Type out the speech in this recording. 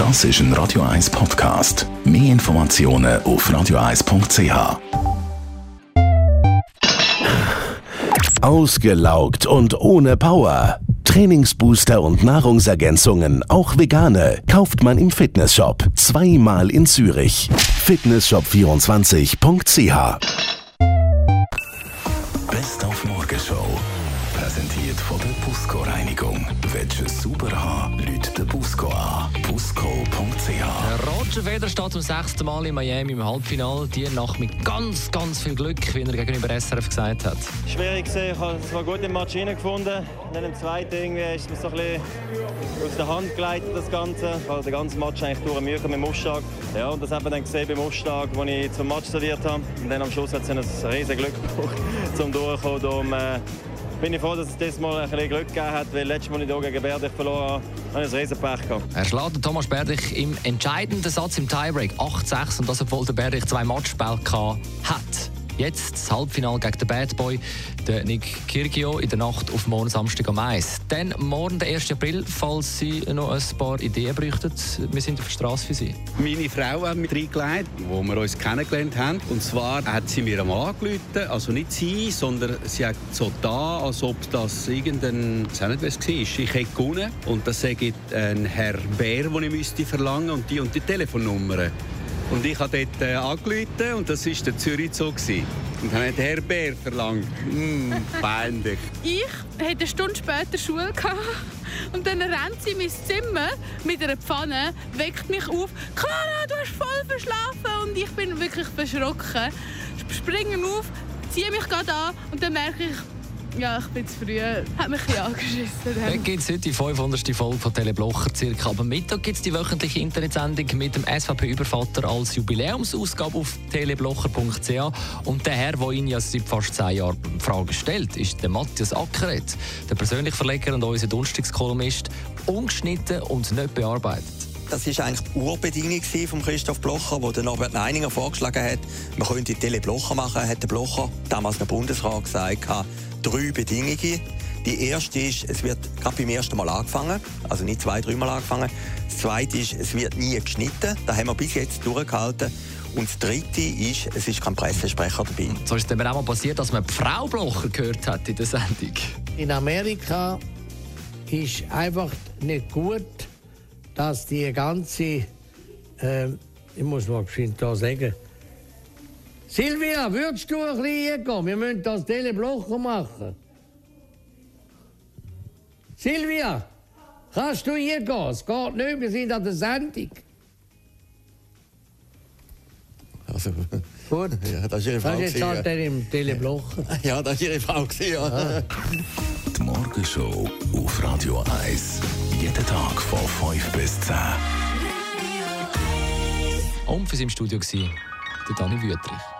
Das ist ein Radio 1 Podcast. Mehr Informationen auf radio1.ch. Ausgelaugt und ohne Power. Trainingsbooster und Nahrungsergänzungen, auch vegane, kauft man im Fitnessshop. Zweimal in Zürich. Fitnessshop24.ch Präsentiert von der Busco Reinigung. Willst du es sauber haben, Leute den Busco an. Busco.ch Roger Federer steht zum sechsten Mal in Miami im Halbfinale. Die Nacht mit ganz, ganz viel Glück, wie er gegenüber SRF gesagt hat. Schwierig gesehen, ich habe zwar gut im Match hineingefunden. Dann im zweiten irgendwie ist es mir so ein bisschen aus der Hand geleitet, das Ganze. Ich habe den ganzen Match eigentlich durch Mühe mit dem Ausschlag. Ja, und das haben wir dann gesehen beim Ausschlag, als ich zum Match serviert habe. Und dann am Schluss hat es ein riesiges Glück gebraucht, um durchzukommen. Darum äh, bin ich froh, dass es dieses Mal ein bisschen Glück gegeben hat, weil letztes Mal, ich hier gegen Berdich verloren habe, habe ich ein riesen Pech gehabt. Er schlägt Thomas Berdich im entscheidenden Satz im Tiebreak 8-6 und das, obwohl der Berdich zwei Matchspiele hat. Jetzt das Halbfinale gegen den Bad Boy, den Nick Kyrgio, in der Nacht auf morgen Samstag am Eis. Dann morgen, der 1. April, falls Sie noch ein paar Ideen bräuchten. Wir sind auf der Straße für Sie. Meine Frau hat mich reingelegt, wo wir uns kennengelernt haben. Und zwar hat sie mir einmal angerufen, also nicht sie, sondern sie hat so da, als ob das irgendein, ich weiß nicht, was war. Ich hätte gewonnen und das sagt ein Herr Bär, den ich müsste verlangen und die und die Telefonnummer. Und ich habe dort äh, angerufen und das war der Zürich so. Gewesen. Und dann hat Herr Bär verlangt. Mm, peinlich. Ich hatte eine Stunde später Schule gehabt. und dann rennt sie in mein Zimmer mit einer Pfanne, weckt mich auf. Clara, du hast voll verschlafen und ich bin wirklich verschrocken. Springe auf, ziehe mich gerade an und dann merke ich, ja, ich bin zu früh. Hat mich ein angeschissen. Dann gibt es heute die 500. Folge von Teleblocher circa. Aber Mittag gibt es die wöchentliche Internetsendung mit dem SVP-Übervater als Jubiläumsausgabe auf teleblocher.ch. Und der Herr, der Ihnen ja seit fast zehn Jahren Fragen stellt, ist der Matthias Ackeret, der persönliche Verleger und unser Donnerstagskolumnist, ungeschnitten und nicht bearbeitet. Das war eigentlich die Urbedingung von Christoph Blocher, wo der Norbert Neininger vorgeschlagen hat, man könnte Tele Blocher machen, hat der Blocher damals noch Bundesrat gesagt, drei Bedingungen. Die erste ist, es wird gerade beim ersten Mal angefangen, also nicht zwei, dreimal angefangen. Das zweite ist, es wird nie geschnitten. Das haben wir bis jetzt durchgehalten. Und das Dritte ist, es ist kein Pressesprecher dabei. So ist es dann auch mal passiert, dass man Frau Blocher gehört hat in der Sendung. In Amerika ist einfach nicht gut, dass die ganze, äh, ich muss mal geschwind da sagen, Silvia, würdest du ein bisschen gehen? Wir müssen das Teleblocher machen. Silvia, kannst du hier gehen? Es geht nicht, wir sind an der Sendung. Also, Gut. ja, das ist Ihre Frau. Das ist jetzt halt der im Teleblocher. Ja, das ist Ihre Frau. Ja. Die Morgenshow auf Radio 1. Jeden Tag von 5 bis 10. Und für Sie im Studio war der Dani Wüttrich.